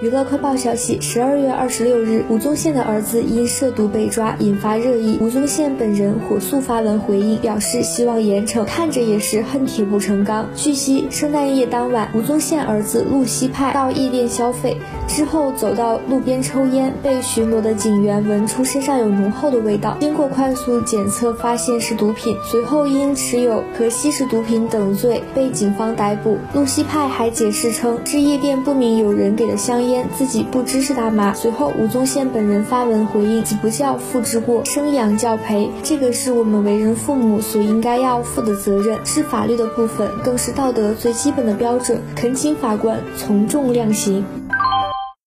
娱乐快报消息：十二月二十六日，吴宗宪的儿子因涉毒被抓，引发热议。吴宗宪本人火速发文回应，表示希望严惩，看着也是恨铁不成钢。据悉，圣诞夜当晚，吴宗宪儿子陆西派到夜店消费，之后走到路边抽烟，被巡逻的警员闻出身上有浓厚的味道，经过快速检测发现是毒品，随后因持有可吸食毒品等罪被警方逮捕。陆西派还解释称，是夜店不明有人给的香烟自己不知是大麻。随后，吴宗宪本人发文回应：“子不教，父之过；生养教培，这个是我们为人父母所应该要负的责任，是法律的部分，更是道德最基本的标准。恳请法官从重量刑。”